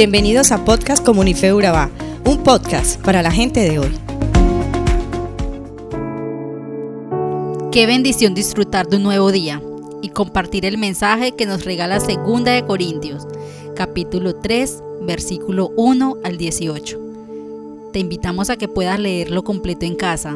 Bienvenidos a Podcast Comunife Urabá, un podcast para la gente de hoy. Qué bendición disfrutar de un nuevo día y compartir el mensaje que nos regala Segunda de Corintios, capítulo 3, versículo 1 al 18. Te invitamos a que puedas leerlo completo en casa.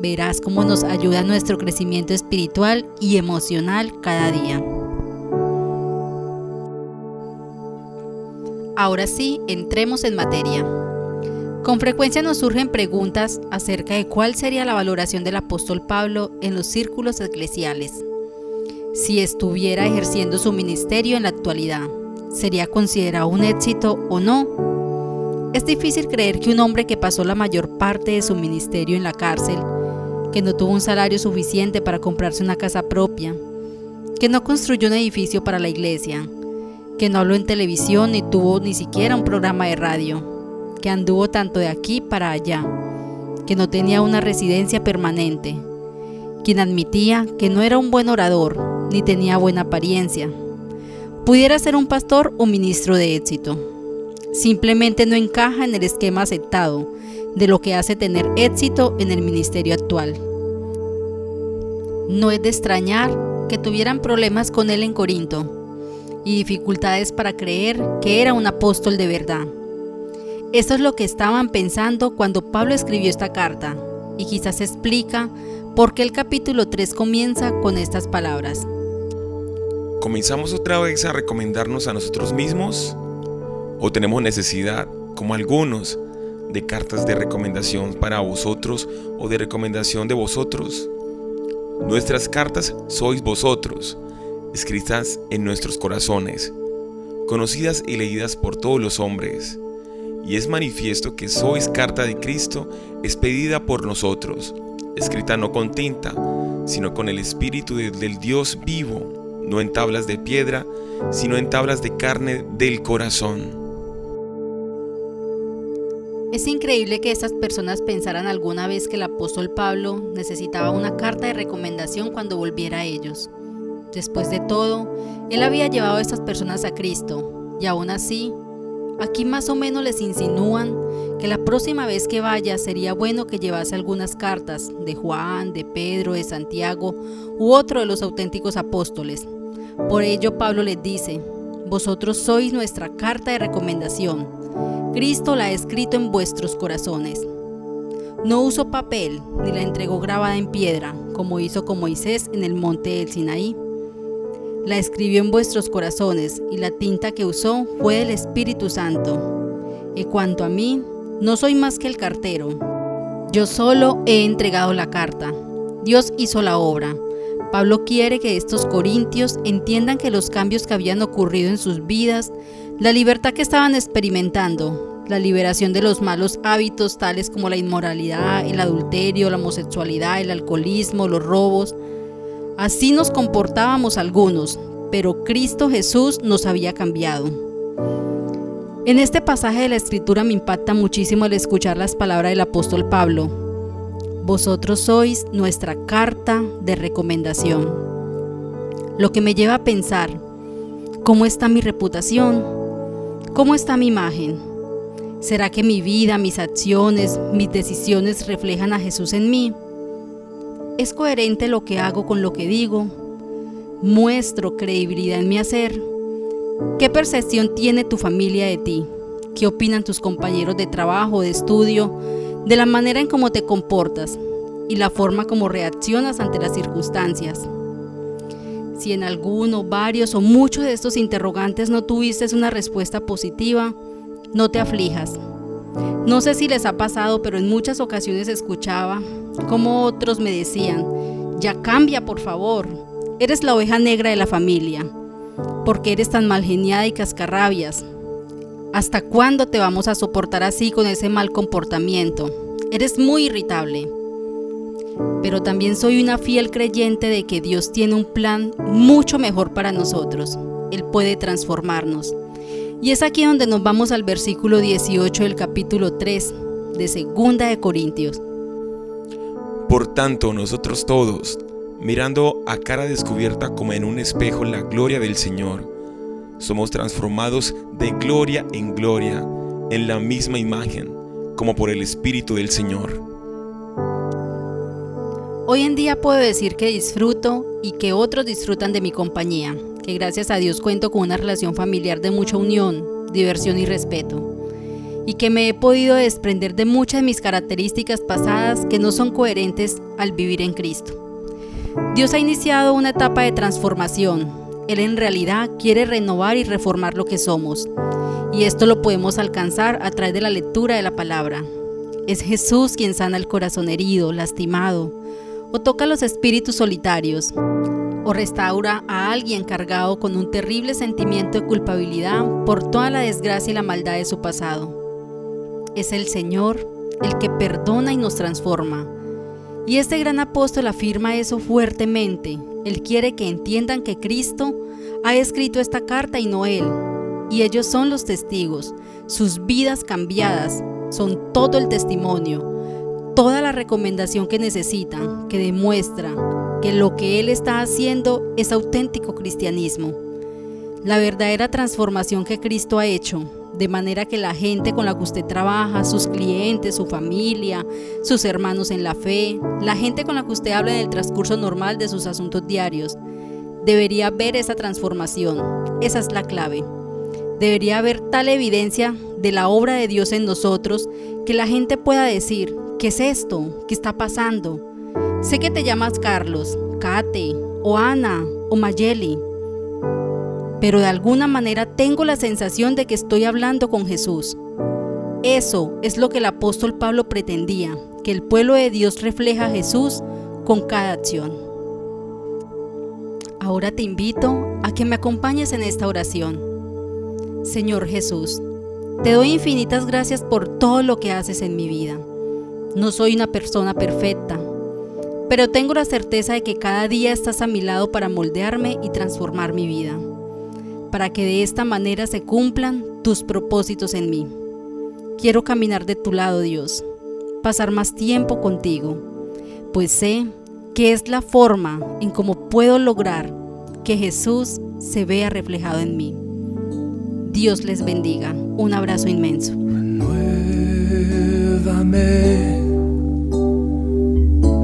Verás cómo nos ayuda nuestro crecimiento espiritual y emocional cada día. Ahora sí, entremos en materia. Con frecuencia nos surgen preguntas acerca de cuál sería la valoración del apóstol Pablo en los círculos eclesiales. Si estuviera ejerciendo su ministerio en la actualidad, ¿sería considerado un éxito o no? Es difícil creer que un hombre que pasó la mayor parte de su ministerio en la cárcel, que no tuvo un salario suficiente para comprarse una casa propia, que no construyó un edificio para la iglesia, que no habló en televisión ni tuvo ni siquiera un programa de radio, que anduvo tanto de aquí para allá, que no tenía una residencia permanente, quien admitía que no era un buen orador ni tenía buena apariencia. Pudiera ser un pastor o ministro de éxito. Simplemente no encaja en el esquema aceptado de lo que hace tener éxito en el ministerio actual. No es de extrañar que tuvieran problemas con él en Corinto, y dificultades para creer que era un apóstol de verdad. Esto es lo que estaban pensando cuando Pablo escribió esta carta, y quizás explica por qué el capítulo 3 comienza con estas palabras. ¿Comenzamos otra vez a recomendarnos a nosotros mismos? ¿O tenemos necesidad, como algunos, de cartas de recomendación para vosotros o de recomendación de vosotros? Nuestras cartas sois vosotros, escritas en nuestros corazones, conocidas y leídas por todos los hombres. Y es manifiesto que sois carta de Cristo expedida por nosotros, escrita no con tinta, sino con el Espíritu del Dios vivo, no en tablas de piedra, sino en tablas de carne del corazón. Es increíble que estas personas pensaran alguna vez que el apóstol Pablo necesitaba una carta de recomendación cuando volviera a ellos. Después de todo, él había llevado a estas personas a Cristo, y aún así, aquí más o menos les insinúan que la próxima vez que vaya sería bueno que llevase algunas cartas de Juan, de Pedro, de Santiago u otro de los auténticos apóstoles. Por ello Pablo les dice, vosotros sois nuestra carta de recomendación. Cristo la ha escrito en vuestros corazones. No usó papel ni la entregó grabada en piedra, como hizo con Moisés en el monte del Sinaí la escribió en vuestros corazones y la tinta que usó fue el Espíritu Santo. Y cuanto a mí, no soy más que el cartero. Yo solo he entregado la carta. Dios hizo la obra. Pablo quiere que estos corintios entiendan que los cambios que habían ocurrido en sus vidas, la libertad que estaban experimentando, la liberación de los malos hábitos tales como la inmoralidad, el adulterio, la homosexualidad, el alcoholismo, los robos, Así nos comportábamos algunos, pero Cristo Jesús nos había cambiado. En este pasaje de la escritura me impacta muchísimo el escuchar las palabras del apóstol Pablo. Vosotros sois nuestra carta de recomendación. Lo que me lleva a pensar, ¿cómo está mi reputación? ¿Cómo está mi imagen? ¿Será que mi vida, mis acciones, mis decisiones reflejan a Jesús en mí? ¿Es coherente lo que hago con lo que digo? ¿Muestro credibilidad en mi hacer? ¿Qué percepción tiene tu familia de ti? ¿Qué opinan tus compañeros de trabajo, de estudio, de la manera en cómo te comportas y la forma como reaccionas ante las circunstancias? Si en alguno, varios o muchos de estos interrogantes no tuviste una respuesta positiva, no te aflijas. No sé si les ha pasado, pero en muchas ocasiones escuchaba como otros me decían, ya cambia por favor, eres la oveja negra de la familia, porque eres tan mal geniada y cascarrabias. ¿Hasta cuándo te vamos a soportar así con ese mal comportamiento? Eres muy irritable. Pero también soy una fiel creyente de que Dios tiene un plan mucho mejor para nosotros. Él puede transformarnos. Y es aquí donde nos vamos al versículo 18 del capítulo 3 de Segunda de Corintios. Por tanto, nosotros todos, mirando a cara descubierta como en un espejo la gloria del Señor, somos transformados de gloria en gloria en la misma imagen, como por el Espíritu del Señor. Hoy en día puedo decir que disfruto y que otros disfrutan de mi compañía, que gracias a Dios cuento con una relación familiar de mucha unión, diversión y respeto, y que me he podido desprender de muchas de mis características pasadas que no son coherentes al vivir en Cristo. Dios ha iniciado una etapa de transformación. Él en realidad quiere renovar y reformar lo que somos. Y esto lo podemos alcanzar a través de la lectura de la palabra. Es Jesús quien sana el corazón herido, lastimado, o toca los espíritus solitarios, o restaura a alguien cargado con un terrible sentimiento de culpabilidad por toda la desgracia y la maldad de su pasado. Es el Señor el que perdona y nos transforma. Y este gran apóstol afirma eso fuertemente. Él quiere que entiendan que Cristo ha escrito esta carta y no Él. Y ellos son los testigos. Sus vidas cambiadas son todo el testimonio, toda la recomendación que necesitan, que demuestra que lo que Él está haciendo es auténtico cristianismo. La verdadera transformación que Cristo ha hecho, de manera que la gente con la que usted trabaja, sus clientes, su familia, sus hermanos en la fe, la gente con la que usted habla en el transcurso normal de sus asuntos diarios, debería ver esa transformación. Esa es la clave. Debería haber tal evidencia de la obra de Dios en nosotros que la gente pueda decir, ¿qué es esto? ¿Qué está pasando? Sé que te llamas Carlos, Kate, o Ana, o Mayeli pero de alguna manera tengo la sensación de que estoy hablando con Jesús. Eso es lo que el apóstol Pablo pretendía, que el pueblo de Dios refleja a Jesús con cada acción. Ahora te invito a que me acompañes en esta oración. Señor Jesús, te doy infinitas gracias por todo lo que haces en mi vida. No soy una persona perfecta, pero tengo la certeza de que cada día estás a mi lado para moldearme y transformar mi vida para que de esta manera se cumplan tus propósitos en mí. Quiero caminar de tu lado, Dios, pasar más tiempo contigo, pues sé que es la forma en cómo puedo lograr que Jesús se vea reflejado en mí. Dios les bendiga. Un abrazo inmenso.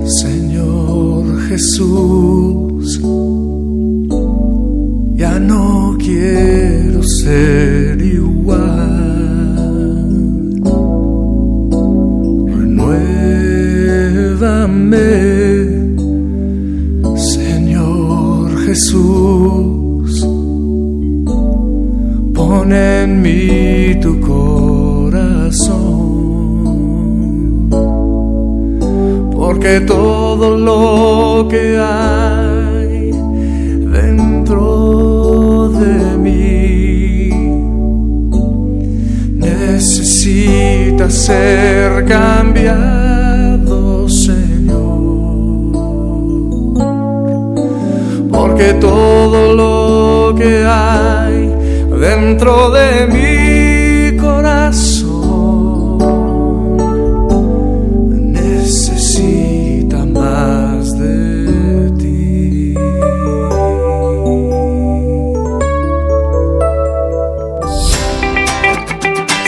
Señor Jesús ser igual. Renuévame, Señor Jesús. Pon en mí tu corazón, porque todo lo que hay Necesita ser cambiado, Señor. Porque todo lo que hay dentro de mi corazón